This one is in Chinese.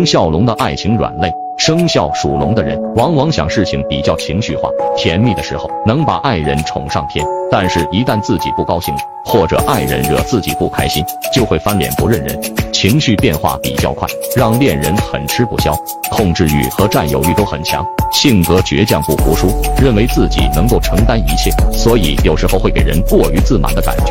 生肖龙的爱情软肋生肖属龙的人往往想事情比较情绪化甜蜜的时候能把爱人宠上天但是一旦自己不高兴或者爱人惹自己不开心就会翻脸不认人情绪变化比较快让恋人很吃不消控制欲和占有欲都很强性格倔强不服输认为自己能够承担一切所以有时候会给人过于自满的感觉。